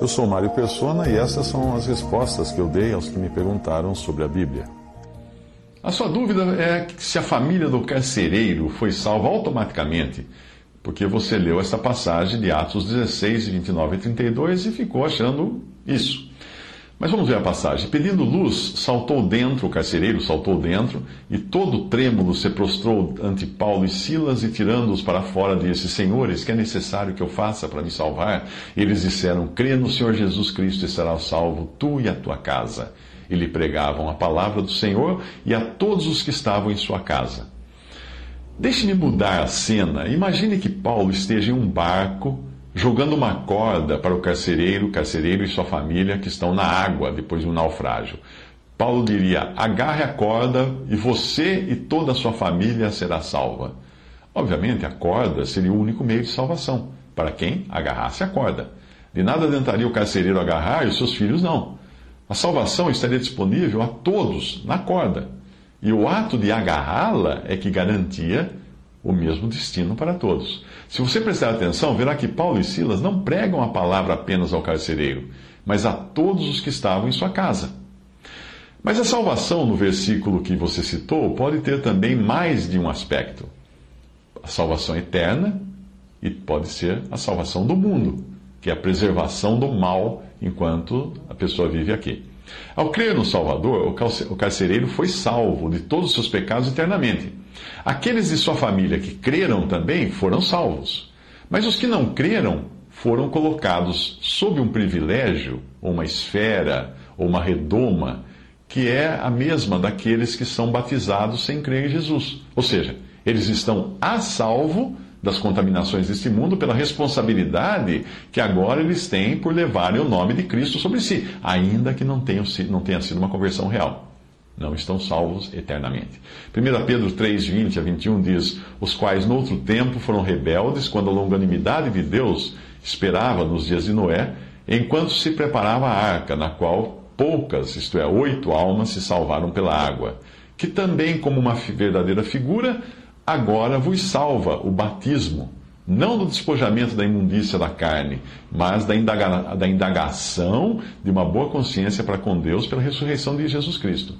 Eu sou Mário Persona e essas são as respostas que eu dei aos que me perguntaram sobre a Bíblia. A sua dúvida é se a família do carcereiro foi salva automaticamente porque você leu essa passagem de Atos 16, 29 e 32 e ficou achando isso. Mas vamos ver a passagem. Pedindo luz, saltou dentro, o carcereiro saltou dentro, e todo trêmulo se prostrou ante Paulo e Silas, e tirando-os para fora, disse: Senhores, que é necessário que eu faça para me salvar? Eles disseram: Crê no Senhor Jesus Cristo e serás salvo, tu e a tua casa. E lhe pregavam a palavra do Senhor e a todos os que estavam em sua casa. Deixe-me mudar a cena. Imagine que Paulo esteja em um barco jogando uma corda para o carcereiro, carcereiro e sua família que estão na água depois de um naufrágio. Paulo diria: agarre a corda e você e toda a sua família será salva. Obviamente, a corda seria o único meio de salvação para quem agarrasse a corda. De nada adiantaria o carcereiro agarrar e os seus filhos não. A salvação estaria disponível a todos na corda. E o ato de agarrá-la é que garantia o mesmo destino para todos. Se você prestar atenção, verá que Paulo e Silas não pregam a palavra apenas ao carcereiro, mas a todos os que estavam em sua casa. Mas a salvação, no versículo que você citou, pode ter também mais de um aspecto: a salvação eterna e pode ser a salvação do mundo, que é a preservação do mal enquanto a pessoa vive aqui. Ao crer no Salvador, o carcereiro foi salvo de todos os seus pecados eternamente. Aqueles de sua família que creram também foram salvos. Mas os que não creram foram colocados sob um privilégio, ou uma esfera, ou uma redoma, que é a mesma daqueles que são batizados sem crer em Jesus. Ou seja, eles estão a salvo das contaminações deste mundo pela responsabilidade que agora eles têm por levarem o nome de Cristo sobre si, ainda que não, tenham, não tenha sido uma conversão real. Não estão salvos eternamente. 1 Pedro 3, 20 a 21 diz: Os quais no outro tempo foram rebeldes, quando a longanimidade de Deus esperava nos dias de Noé, enquanto se preparava a arca, na qual poucas, isto é, oito almas, se salvaram pela água, que também, como uma verdadeira figura, agora vos salva o batismo, não do despojamento da imundícia da carne, mas da, indaga, da indagação de uma boa consciência para com Deus pela ressurreição de Jesus Cristo.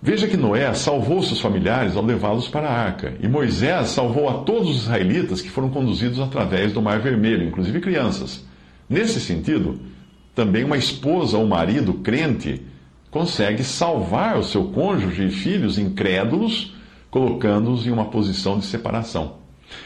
Veja que Noé salvou seus familiares ao levá-los para a arca, e Moisés salvou a todos os israelitas que foram conduzidos através do Mar Vermelho, inclusive crianças. Nesse sentido, também uma esposa ou marido crente consegue salvar o seu cônjuge e filhos incrédulos colocando-os em uma posição de separação.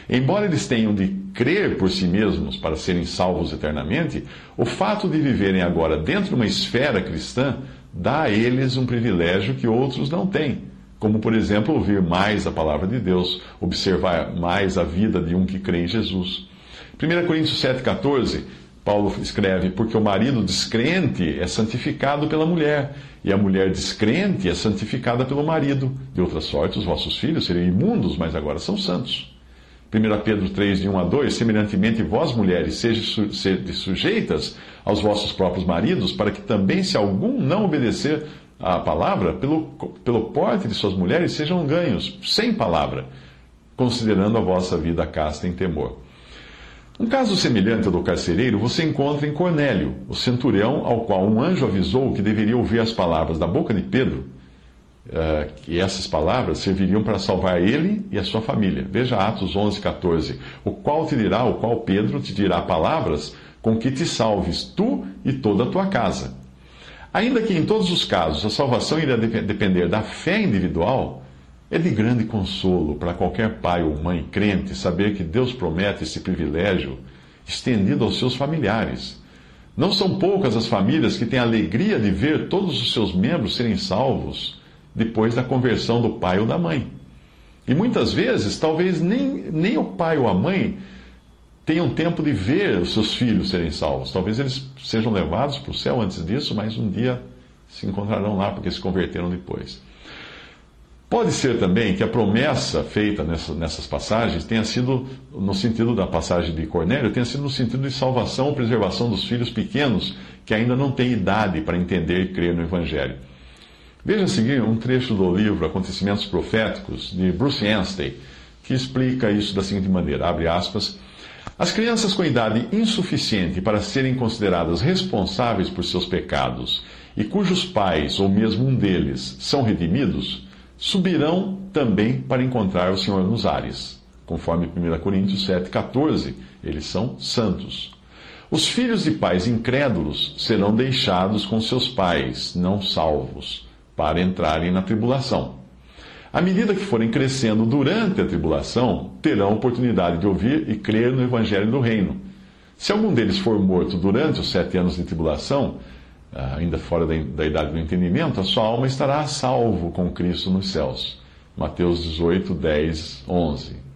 Embora eles tenham de crer por si mesmos para serem salvos eternamente, o fato de viverem agora dentro de uma esfera cristã dá a eles um privilégio que outros não têm, como, por exemplo, ouvir mais a palavra de Deus, observar mais a vida de um que crê em Jesus. 1 Coríntios 7,14 Paulo escreve: Porque o marido descrente é santificado pela mulher, e a mulher descrente é santificada pelo marido. De outra sorte, os vossos filhos seriam imundos, mas agora são santos. 1 Pedro 3, de 1 a 2: Semelhantemente, vós, mulheres, sejam sujeitas aos vossos próprios maridos, para que também, se algum não obedecer à palavra, pelo, pelo porte de suas mulheres sejam ganhos, sem palavra, considerando a vossa vida casta em temor. Um caso semelhante ao do carcereiro você encontra em Cornélio, o centurião ao qual um anjo avisou que deveria ouvir as palavras da boca de Pedro, uh, que essas palavras serviriam para salvar ele e a sua família. Veja Atos 11, 14. O qual te dirá, o qual Pedro te dirá palavras com que te salves tu e toda a tua casa. Ainda que em todos os casos a salvação iria depender da fé individual, é de grande consolo para qualquer pai ou mãe crente saber que Deus promete esse privilégio estendido aos seus familiares. Não são poucas as famílias que têm a alegria de ver todos os seus membros serem salvos depois da conversão do pai ou da mãe. E muitas vezes, talvez nem, nem o pai ou a mãe tenham tempo de ver os seus filhos serem salvos. Talvez eles sejam levados para o céu antes disso, mas um dia se encontrarão lá porque se converteram depois. Pode ser também que a promessa feita nessa, nessas passagens tenha sido, no sentido da passagem de Cornélio, tenha sido no sentido de salvação ou preservação dos filhos pequenos que ainda não têm idade para entender e crer no Evangelho. Veja a seguir um trecho do livro Acontecimentos Proféticos, de Bruce Anstey, que explica isso da seguinte maneira, abre aspas, as crianças com idade insuficiente para serem consideradas responsáveis por seus pecados e cujos pais, ou mesmo um deles, são redimidos, subirão também para encontrar o Senhor nos ares. Conforme 1 Coríntios 7,14, eles são santos. Os filhos de pais incrédulos serão deixados com seus pais, não salvos, para entrarem na tribulação. À medida que forem crescendo durante a tribulação, terão oportunidade de ouvir e crer no Evangelho do Reino. Se algum deles for morto durante os sete anos de tribulação, ah, ainda fora da, idade do entendimento, a sua alma estará a salvo com Cristo nos céus. Mateus 18, 10, 11.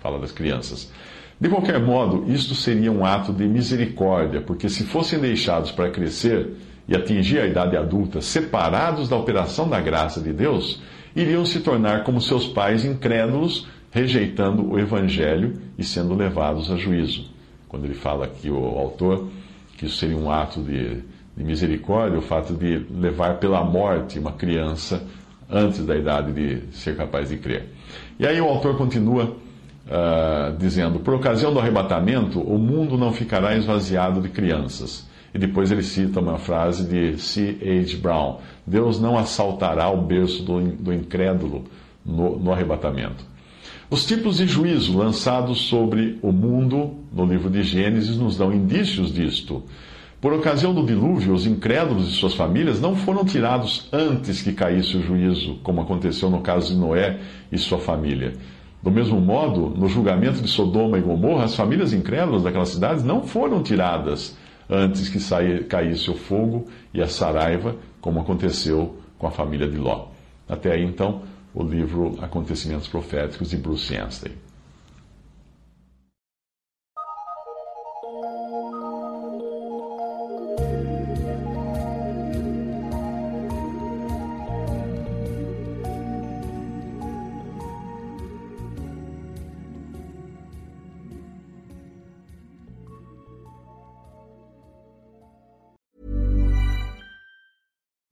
Fala das crianças. De qualquer modo, isto seria um ato de misericórdia, porque se fossem deixados para crescer e atingir a idade adulta separados da operação da graça de Deus, iriam se tornar como seus pais incrédulos, rejeitando o Evangelho e sendo levados a juízo. Quando ele fala aqui, o autor, que isso seria um ato de, de misericórdia, o fato de levar pela morte uma criança antes da idade de ser capaz de crer. E aí o autor continua uh, dizendo: Por ocasião do arrebatamento, o mundo não ficará esvaziado de crianças e depois ele cita uma frase de C. H. Brown: Deus não assaltará o berço do, do incrédulo no, no arrebatamento. Os tipos de juízo lançados sobre o mundo no livro de Gênesis nos dão indícios disto. Por ocasião do dilúvio, os incrédulos e suas famílias não foram tirados antes que caísse o juízo, como aconteceu no caso de Noé e sua família. Do mesmo modo, no julgamento de Sodoma e Gomorra, as famílias incrédulas daquelas cidades não foram tiradas antes que saia, caísse o fogo e a saraiva, como aconteceu com a família de Ló. Até aí, então, o livro Acontecimentos Proféticos de Bruce Anstey.